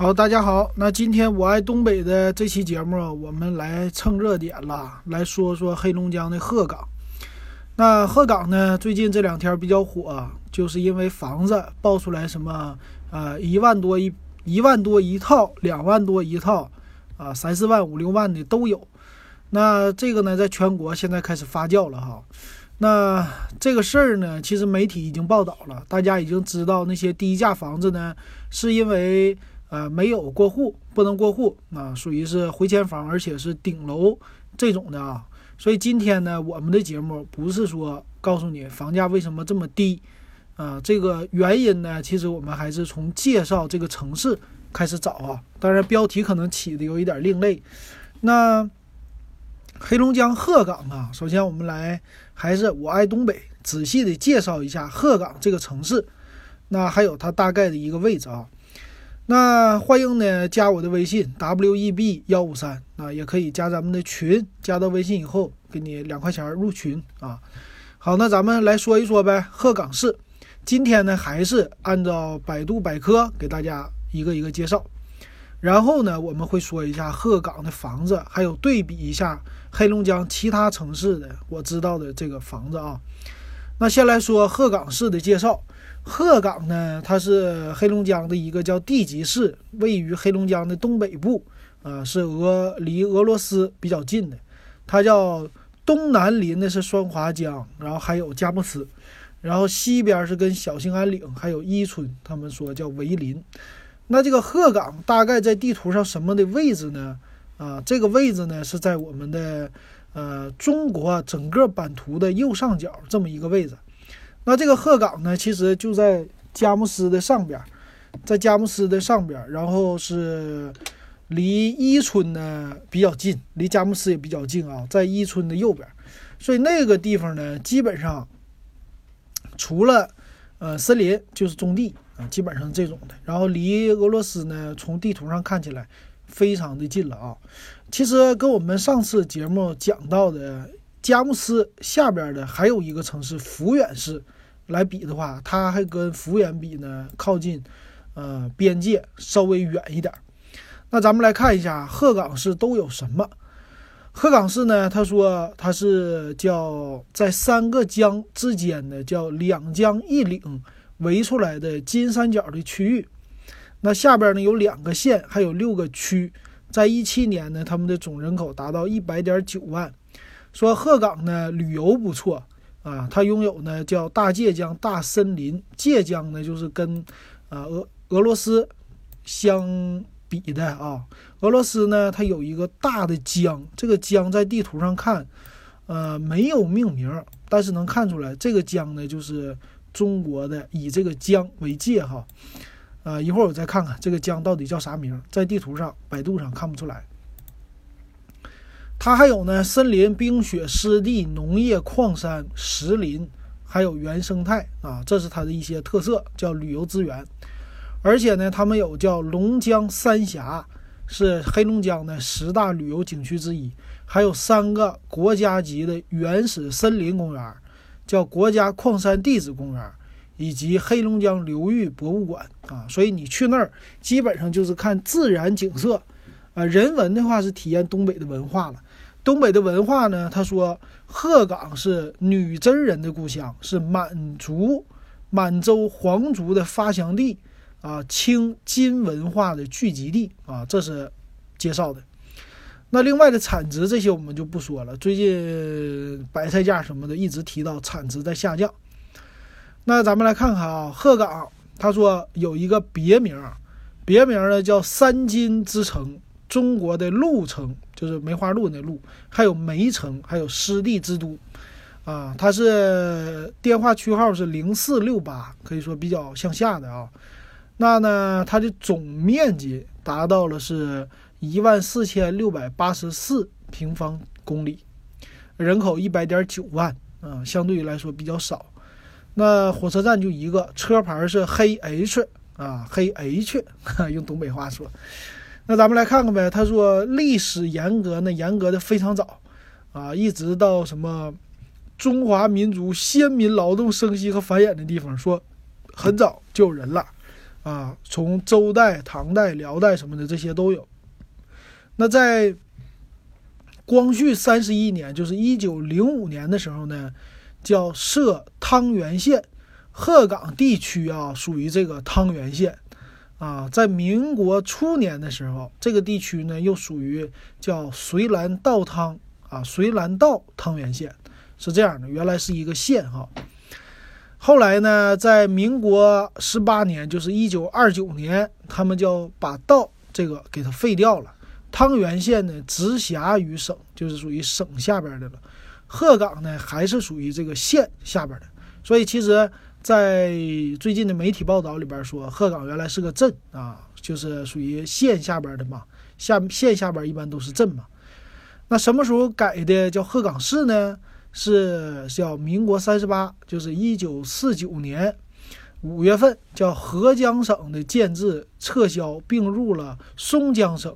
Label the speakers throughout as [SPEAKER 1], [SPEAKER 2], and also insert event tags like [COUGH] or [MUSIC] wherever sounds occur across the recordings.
[SPEAKER 1] 好，大家好。那今天我爱东北的这期节目，我们来蹭热点了，来说说黑龙江的鹤岗。那鹤岗呢，最近这两天比较火，就是因为房子爆出来什么，呃，一万多一一万多一套，两万多一套，啊，三四万、五六万的都有。那这个呢，在全国现在开始发酵了哈。那这个事儿呢，其实媒体已经报道了，大家已经知道那些低价房子呢，是因为。呃，没有过户，不能过户，啊，属于是回迁房，而且是顶楼这种的啊。所以今天呢，我们的节目不是说告诉你房价为什么这么低，啊，这个原因呢，其实我们还是从介绍这个城市开始找啊。当然，标题可能起的有一点另类。那黑龙江鹤岗啊，首先我们来还是我爱东北，仔细的介绍一下鹤岗这个城市，那还有它大概的一个位置啊。那欢迎呢，加我的微信 w e b 幺五三啊，也可以加咱们的群，加到微信以后给你两块钱入群啊。好，那咱们来说一说呗，鹤岗市。今天呢，还是按照百度百科给大家一个一个介绍，然后呢，我们会说一下鹤岗的房子，还有对比一下黑龙江其他城市的我知道的这个房子啊。那先来说鹤岗市的介绍。鹤岗呢，它是黑龙江的一个叫地级市，位于黑龙江的东北部，啊，是俄离俄罗斯比较近的。它叫东南临的是双华江，然后还有佳木斯，然后西边是跟小兴安岭还有伊春，他们说叫为邻。那这个鹤岗大概在地图上什么的位置呢？啊，这个位置呢是在我们的呃中国整个版图的右上角这么一个位置。那这个鹤岗呢，其实就在佳木斯的上边，在佳木斯的上边，然后是离伊春呢比较近，离佳木斯也比较近啊，在伊春的右边，所以那个地方呢，基本上除了呃森林就是种地啊，基本上这种的。然后离俄罗斯呢，从地图上看起来非常的近了啊。其实跟我们上次节目讲到的。佳木斯下边的还有一个城市抚远市，来比的话，它还跟抚远比呢靠近，呃，边界稍微远一点。那咱们来看一下鹤岗市都有什么。鹤岗市呢，他说它是叫在三个江之间的叫两江一岭围出来的金三角的区域。那下边呢有两个县，还有六个区。在一七年呢，他们的总人口达到一百点九万。说鹤岗呢旅游不错啊，它拥有呢叫大界江大森林，界江呢就是跟啊俄俄罗斯相比的啊，俄罗斯呢它有一个大的江，这个江在地图上看，呃没有命名，但是能看出来这个江呢就是中国的，以这个江为界哈，呃一会儿我再看看这个江到底叫啥名，在地图上百度上看不出来。它还有呢，森林、冰雪、湿地、农业、矿山、石林，还有原生态啊，这是它的一些特色，叫旅游资源。而且呢，他们有叫龙江三峡，是黑龙江的十大旅游景区之一。还有三个国家级的原始森林公园，叫国家矿山地质公园，以及黑龙江流域博物馆啊。所以你去那儿，基本上就是看自然景色，啊，人文的话是体验东北的文化了。东北的文化呢？他说，鹤岗是女真人的故乡，是满族、满洲皇族的发祥地啊，清金文化的聚集地啊，这是介绍的。那另外的产值这些我们就不说了。最近白菜价什么的一直提到产值在下降。那咱们来看看啊，鹤岗，他说有一个别名，别名呢叫三金之城。中国的鹿城就是梅花鹿那鹿，还有梅城，还有湿地之都，啊，它是电话区号是零四六八，可以说比较向下的啊。那呢，它的总面积达到了是一万四千六百八十四平方公里，人口一百点九万，啊，相对于来说比较少。那火车站就一个，车牌是黑 H 啊，黑 H，[LAUGHS] 用东北话说。那咱们来看看呗。他说历史严格呢，严格的非常早，啊，一直到什么中华民族先民劳动生息和繁衍的地方，说很早就有人了，啊，从周代、唐代、辽代什么的这些都有。那在光绪三十一年，就是一九零五年的时候呢，叫设汤原县，鹤岗地区啊属于这个汤原县。啊，在民国初年的时候，这个地区呢又属于叫绥兰道汤啊，绥兰道汤原县是这样的，原来是一个县哈。后来呢，在民国十八年，就是一九二九年，他们就把道这个给它废掉了。汤原县呢直辖于省，就是属于省下边的了。鹤岗呢还是属于这个县下边的，所以其实。在最近的媒体报道里边说，鹤岗原来是个镇啊，就是属于县下边的嘛。下县下边一般都是镇嘛。那什么时候改的叫鹤岗市呢？是叫民国三十八，就是一九四九年五月份，叫合江省的建制撤销，并入了松江省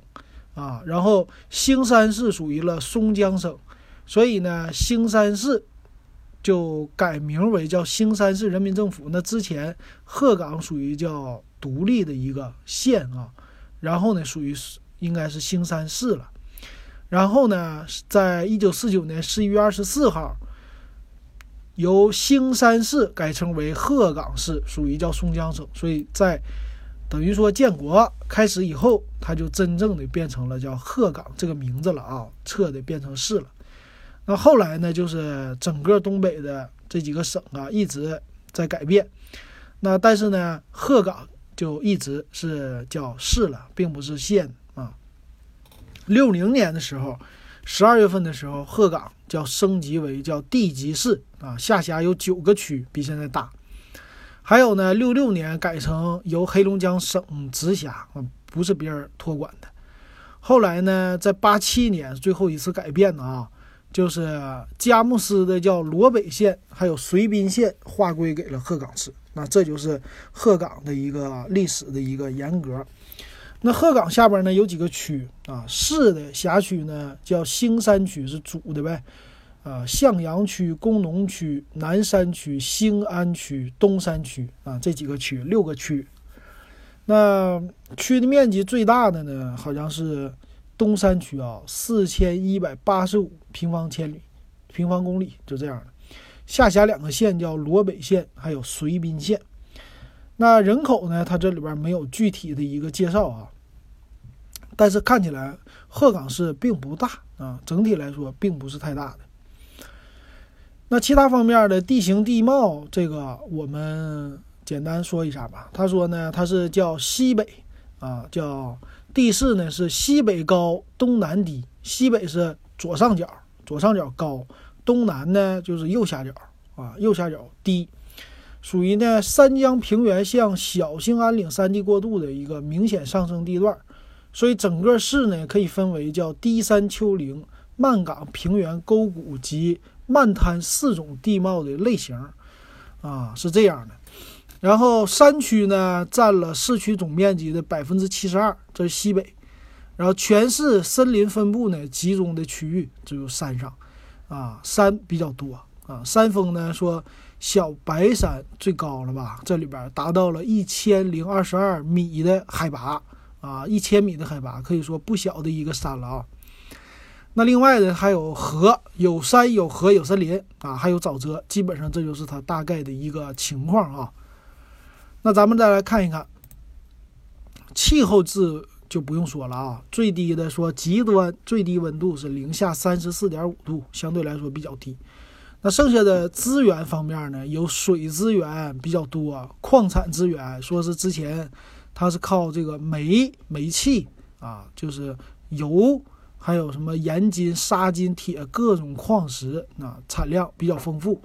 [SPEAKER 1] 啊。然后兴山市属于了松江省，所以呢，兴山市。就改名为叫兴山市人民政府。那之前鹤岗属于叫独立的一个县啊，然后呢属于应该是兴山市了。然后呢，在一九四九年十一月二十四号，由兴山市改称为鹤岗市，属于叫松江省。所以在等于说建国开始以后，它就真正的变成了叫鹤岗这个名字了啊，撤的变成市了。那后来呢，就是整个东北的这几个省啊，一直在改变。那但是呢，鹤岗就一直是叫市了，并不是县啊。六零年的时候，十二月份的时候，鹤岗叫升级为叫地级市啊，下辖有九个区，比现在大。还有呢，六六年改成由黑龙江省直辖，不是别人托管的。后来呢，在八七年最后一次改变的啊。就是佳木斯的叫罗北县，还有绥滨县划归给了鹤岗市。那这就是鹤岗的一个历史的一个沿革。那鹤岗下边呢有几个区啊？市的辖区呢叫兴山区是主的呗，啊，向阳区、工农区、南山区、兴安区、东山区啊这几个区六个区。那区的面积最大的呢好像是。东山区啊，四千一百八十五平方千里，平方公里就这样的。下辖两个县叫罗北县，还有绥滨县。那人口呢？它这里边没有具体的一个介绍啊。但是看起来鹤岗市并不大啊，整体来说并不是太大的。那其他方面的地形地貌，这个我们简单说一下吧。他说呢，它是叫西北啊，叫。地势呢是西北高，东南低。西北是左上角，左上角高；东南呢就是右下角啊，右下角低。属于呢三江平原向小兴安岭山地过渡的一个明显上升地段，所以整个市呢可以分为叫低山丘陵、慢岗平原沟谷及慢滩四种地貌的类型，啊是这样的。然后山区呢占了市区总面积的百分之七十二，这是西北。然后全市森林分布呢集中的区域只有山上，啊，山比较多啊。山峰呢说小白山最高了吧，这里边达到了一千零二十二米的海拔啊，一千米的海拔可以说不小的一个山了啊。那另外呢还有河，有山有河有森林啊，还有沼泽，基本上这就是它大概的一个情况啊。那咱们再来看一看气候字就不用说了啊，最低的说极端最低温度是零下三十四点五度，相对来说比较低。那剩下的资源方面呢，有水资源比较多，矿产资源说是之前它是靠这个煤、煤气啊，就是油，还有什么盐金、砂金、铁各种矿石啊，产量比较丰富。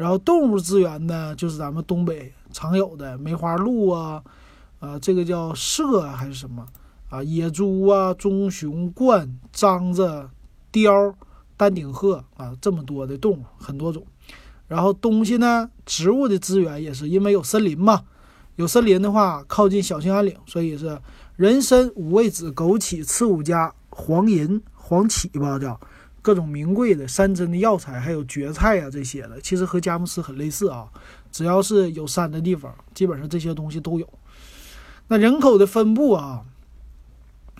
[SPEAKER 1] 然后动物资源呢，就是咱们东北。常有的梅花鹿啊，啊，这个叫麝还是什么啊？野猪啊，棕熊、鹳、獐子、雕、丹顶鹤啊，这么多的动物，很多种。然后东西呢，植物的资源也是因为有森林嘛，有森林的话，靠近小兴安岭，所以是人参、五味子、枸杞、刺五加、黄银、黄芪吧，叫各种名贵的山珍的药材，还有蕨菜啊这些的，其实和佳木斯很类似啊。只要是有山的地方，基本上这些东西都有。那人口的分布啊，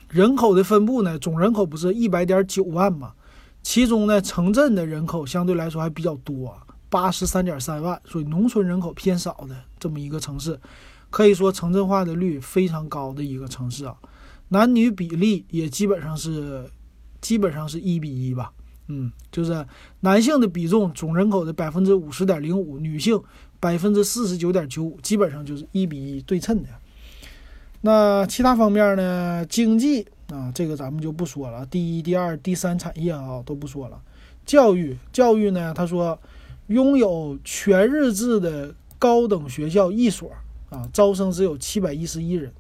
[SPEAKER 1] 人口的分布呢，总人口不是一百点九万吗？其中呢，城镇的人口相对来说还比较多，八十三点三万，所以农村人口偏少的这么一个城市，可以说城镇化的率非常高的一个城市啊。男女比例也基本上是，基本上是一比一吧。嗯，就是男性的比重总人口的百分之五十点零五，女性百分之四十九点九五，基本上就是一比一对称的。那其他方面呢？经济啊，这个咱们就不说了。第一、第二、第三产业啊都不说了。教育，教育呢，他说拥有全日制的高等学校一所啊，招生只有七百一十一人，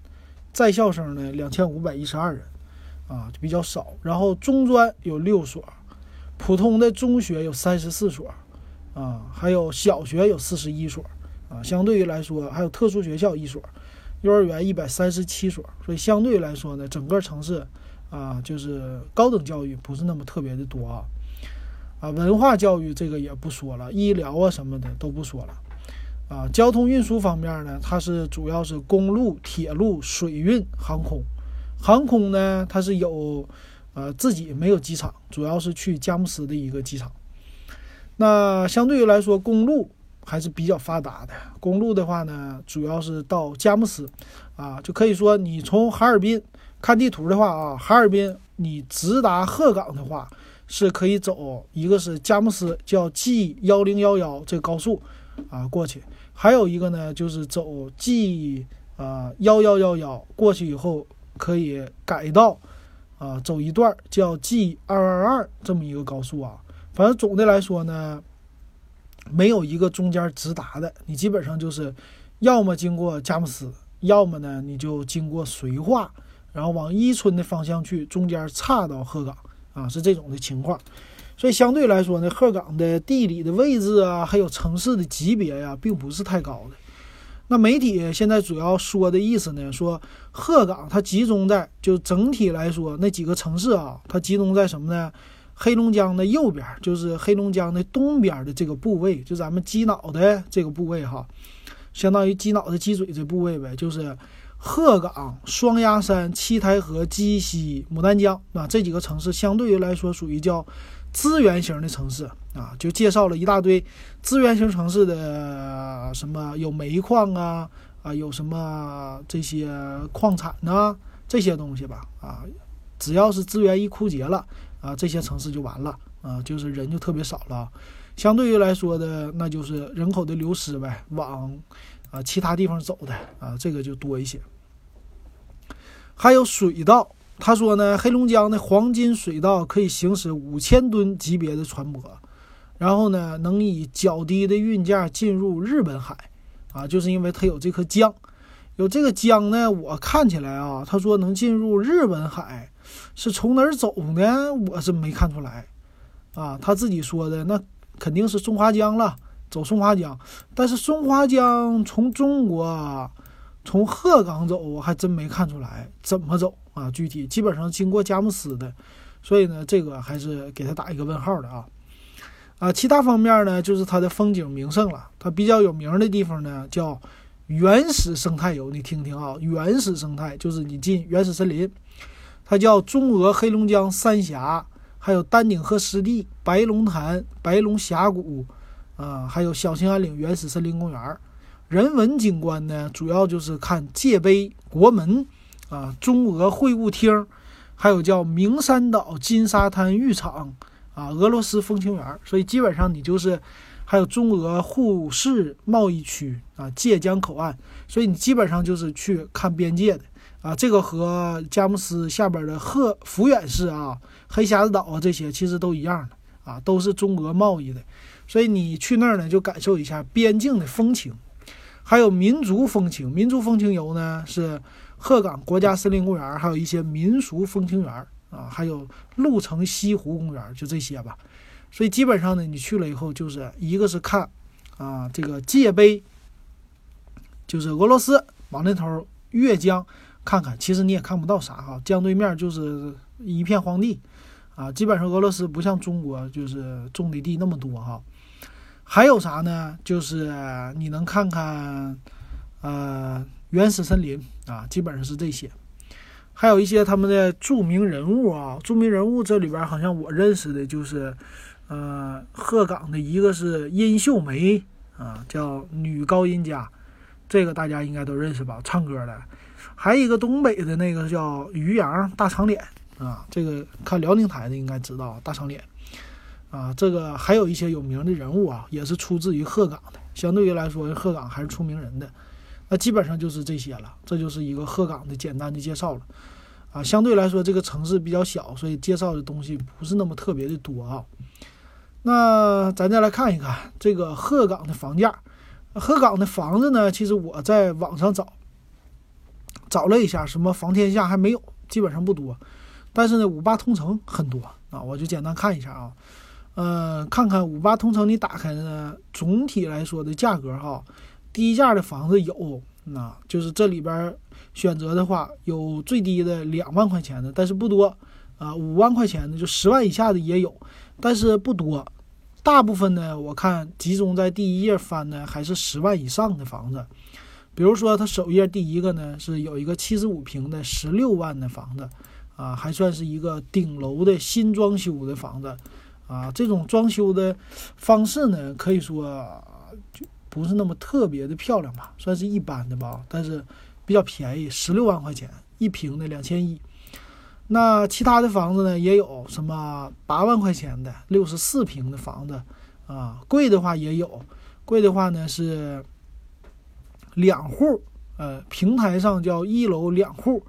[SPEAKER 1] 在校生呢两千五百一十二人啊，就比较少。然后中专有六所。普通的中学有三十四所，啊，还有小学有四十一所，啊，相对于来说还有特殊学校一所，幼儿园一百三十七所，所以相对来说呢，整个城市啊，就是高等教育不是那么特别的多啊，啊，文化教育这个也不说了，医疗啊什么的都不说了，啊，交通运输方面呢，它是主要是公路、铁路、水运、航空，航空呢，它是有。呃，自己没有机场，主要是去佳木斯的一个机场。那相对于来说，公路还是比较发达的。公路的话呢，主要是到佳木斯，啊，就可以说你从哈尔滨看地图的话啊，哈尔滨你直达鹤岗的话，是可以走一个是佳木斯叫 G 幺零幺幺这高速啊过去，还有一个呢就是走 G 啊幺幺幺幺过去以后可以改道。啊，走一段叫 G 二二二这么一个高速啊，反正总的来说呢，没有一个中间直达的，你基本上就是要么经过佳木斯，要么呢你就经过绥化，然后往伊春的方向去，中间岔到鹤岗啊，是这种的情况。所以相对来说呢，鹤岗的地理的位置啊，还有城市的级别呀，并不是太高的。那媒体现在主要说的意思呢，说鹤岗它集中在就整体来说那几个城市啊，它集中在什么呢？黑龙江的右边，就是黑龙江的东边的这个部位，就咱们鸡脑袋这个部位哈，相当于鸡脑袋鸡嘴这部位呗，就是鹤岗、双鸭山、七台河、鸡西、牡丹江啊这几个城市，相对于来说属于叫。资源型的城市啊，就介绍了一大堆资源型城市的什么有煤矿啊啊，有什么这些矿产呐这些东西吧啊，只要是资源一枯竭了啊，这些城市就完了啊，就是人就特别少了。相对于来说的，那就是人口的流失呗，往啊其他地方走的啊，这个就多一些。还有水稻。他说呢，黑龙江的黄金水稻可以行驶五千吨级别的船舶，然后呢，能以较低的运价进入日本海，啊，就是因为它有这颗江，有这个江呢，我看起来啊，他说能进入日本海，是从哪儿走呢？我是没看出来，啊，他自己说的那肯定是松花江了，走松花江，但是松花江从中国。从鹤岗走，我还真没看出来怎么走啊？具体基本上经过佳木斯的，所以呢，这个还是给他打一个问号的啊。啊，其他方面呢，就是它的风景名胜了。它比较有名的地方呢，叫原始生态游。你听听啊，原始生态就是你进原始森林，它叫中俄黑龙江三峡，还有丹顶鹤湿地、白龙潭、白龙峡谷，啊，还有小兴安岭原始森林公园。人文景观呢，主要就是看界碑、国门，啊，中俄会晤厅，还有叫明山岛金沙滩浴场，啊，俄罗斯风情园。所以基本上你就是，还有中俄互市贸易区，啊，界江口岸。所以你基本上就是去看边界的，啊，这个和佳木斯下边的鹤抚远市啊、黑匣子岛啊这些其实都一样的，啊，都是中俄贸易的。所以你去那儿呢，就感受一下边境的风情。还有民族风情，民族风情游呢是鹤岗国家森林公园，还有一些民俗风情园啊，还有鹿城西湖公园，就这些吧。所以基本上呢，你去了以后，就是一个是看啊这个界碑，就是俄罗斯往那头越江看看，其实你也看不到啥哈，江对面就是一片荒地啊。基本上俄罗斯不像中国，就是种的地那么多哈。还有啥呢？就是你能看看，呃，原始森林啊，基本上是这些。还有一些他们的著名人物啊，著名人物这里边好像我认识的就是，呃，鹤岗的一个是殷秀梅啊，叫女高音家，这个大家应该都认识吧，唱歌的。还有一个东北的那个叫于洋，大长脸啊，这个看辽宁台的应该知道大长脸啊。这个还有一些有名的人物啊，也是出自于鹤岗的。相对于来说，鹤岗还是出名人的。那基本上就是这些了，这就是一个鹤岗的简单的介绍了，啊，相对来说这个城市比较小，所以介绍的东西不是那么特别的多啊。那咱再来看一看这个鹤岗的房价，鹤岗的房子呢，其实我在网上找，找了一下，什么房天下还没有，基本上不多，但是呢，五八同城很多啊，我就简单看一下啊，呃，看看五八同城你打开呢，总体来说的价格哈。低价的房子有，那就是这里边选择的话，有最低的两万块钱的，但是不多啊。五万块钱的就十万以下的也有，但是不多。大部分呢，我看集中在第一页翻的还是十万以上的房子。比如说，它首页第一个呢是有一个七十五平的十六万的房子，啊，还算是一个顶楼的新装修的房子，啊，这种装修的方式呢，可以说就。不是那么特别的漂亮吧，算是一般的吧，但是比较便宜，十六万块钱一平的两千一。那其他的房子呢，也有什么八万块钱的六十四平的房子啊，贵的话也有，贵的话呢是两户，呃，平台上叫一楼两户，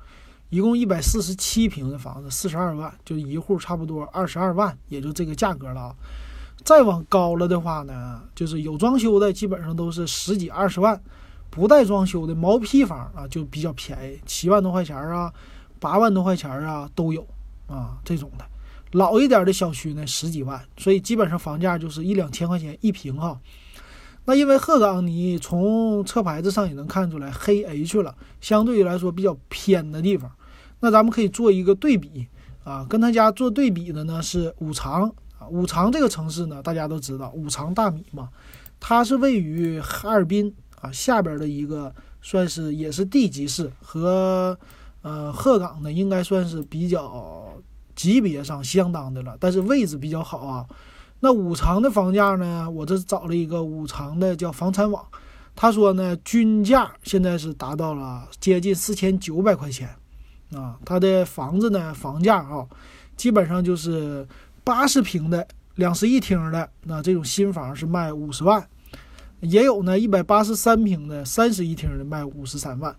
[SPEAKER 1] 一共一百四十七平的房子，四十二万，就一户差不多二十二万，也就这个价格了啊。再往高了的话呢，就是有装修的，基本上都是十几二十万；不带装修的毛坯房啊，就比较便宜，七万多块钱啊，八万多块钱啊都有啊。这种的，老一点的小区呢，十几万，所以基本上房价就是一两千块钱一平哈。那因为鹤岗，你从车牌子上也能看出来，黑 H 了，相对于来说比较偏的地方。那咱们可以做一个对比啊，跟他家做对比的呢是五常。五常这个城市呢，大家都知道五常大米嘛，它是位于哈尔滨啊下边的一个，算是也是地级市，和呃鹤岗呢应该算是比较级别上相当的了，但是位置比较好啊。那五常的房价呢，我这找了一个五常的叫房产网，他说呢均价现在是达到了接近四千九百块钱啊，他的房子呢房价啊，基本上就是。八十平的两室一厅的那这种新房是卖五十万，也有呢一百八十三平的三室一厅的卖五十三万，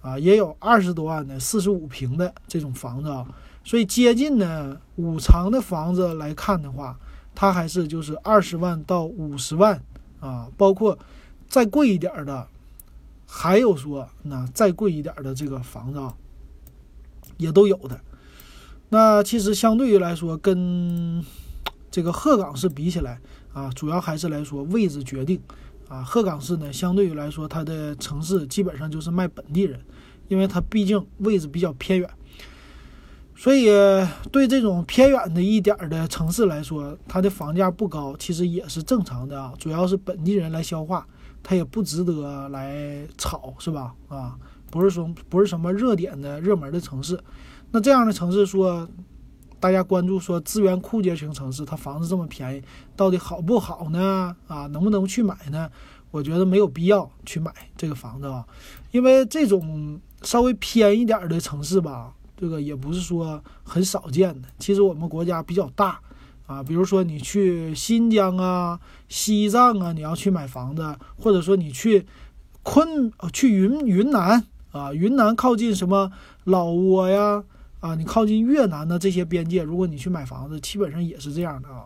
[SPEAKER 1] 啊，也有二十多万的四十五平的这种房子啊，所以接近呢五常的房子来看的话，它还是就是二十万到五十万。啊，包括再贵一点的，还有说那再贵一点的这个房子啊，也都有的。那其实相对于来说，跟 [TSK] 这个鹤岗市比起来啊，主要还是来说位置决定啊。鹤岗市呢，相对于来说，它的城市基本上就是卖本地人，因为它毕竟位置比较偏远，所以对这种偏远的一点的城市来说，它的房价不高，其实也是正常的啊。主要是本地人来消化，它也不值得来炒，是吧？啊，不是说不是什么热点的热门的城市。那这样的城市说，大家关注说资源枯竭型城市，它房子这么便宜，到底好不好呢？啊，能不能去买呢？我觉得没有必要去买这个房子啊，因为这种稍微偏一点的城市吧，这个也不是说很少见的。其实我们国家比较大啊，比如说你去新疆啊、西藏啊，你要去买房子，或者说你去昆、去云云南啊，云南靠近什么老挝呀。啊，你靠近越南的这些边界，如果你去买房子，基本上也是这样的啊，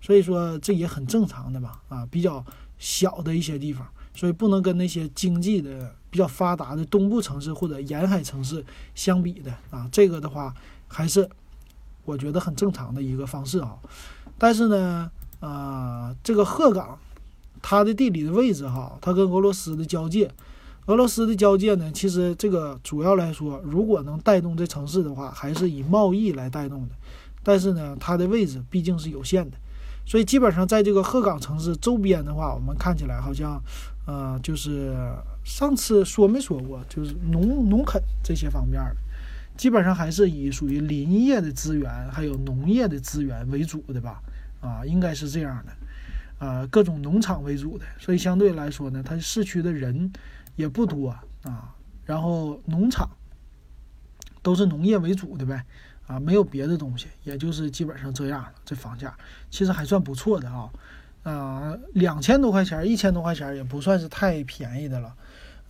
[SPEAKER 1] 所以说这也很正常的嘛，啊，比较小的一些地方，所以不能跟那些经济的比较发达的东部城市或者沿海城市相比的啊，这个的话还是我觉得很正常的一个方式啊，但是呢，啊，这个鹤岗它的地理的位置哈，它跟俄罗斯的交界。俄罗斯的交界呢，其实这个主要来说，如果能带动这城市的话，还是以贸易来带动的。但是呢，它的位置毕竟是有限的，所以基本上在这个鹤岗城市周边的话，我们看起来好像，呃，就是上次说没说过，就是农农垦这些方面的，基本上还是以属于林业的资源还有农业的资源为主的吧，啊，应该是这样的，啊，各种农场为主的，所以相对来说呢，它市区的人也不多啊，然后农场都是农业为主的呗，啊，没有别的东西，也就是基本上这样了，这房价其实还算不错的啊。啊，两千多块钱，一千多块钱也不算是太便宜的了，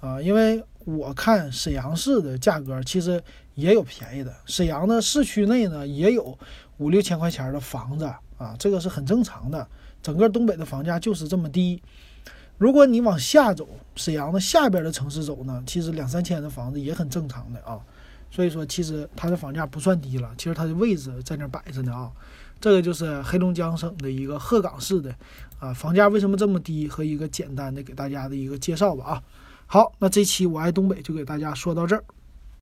[SPEAKER 1] 啊，因为我看沈阳市的价格其实也有便宜的，沈阳的市区内呢也有五六千块钱的房子啊，这个是很正常的，整个东北的房价就是这么低。如果你往下走，沈阳的下边的城市走呢，其实两三千的房子也很正常的啊，所以说其实它的房价不算低了，其实它的位置在那摆着呢啊。这个就是黑龙江省的一个鹤岗市的，啊，房价为什么这么低和一个简单的给大家的一个介绍吧啊。好，那这期我爱东北就给大家说到这儿。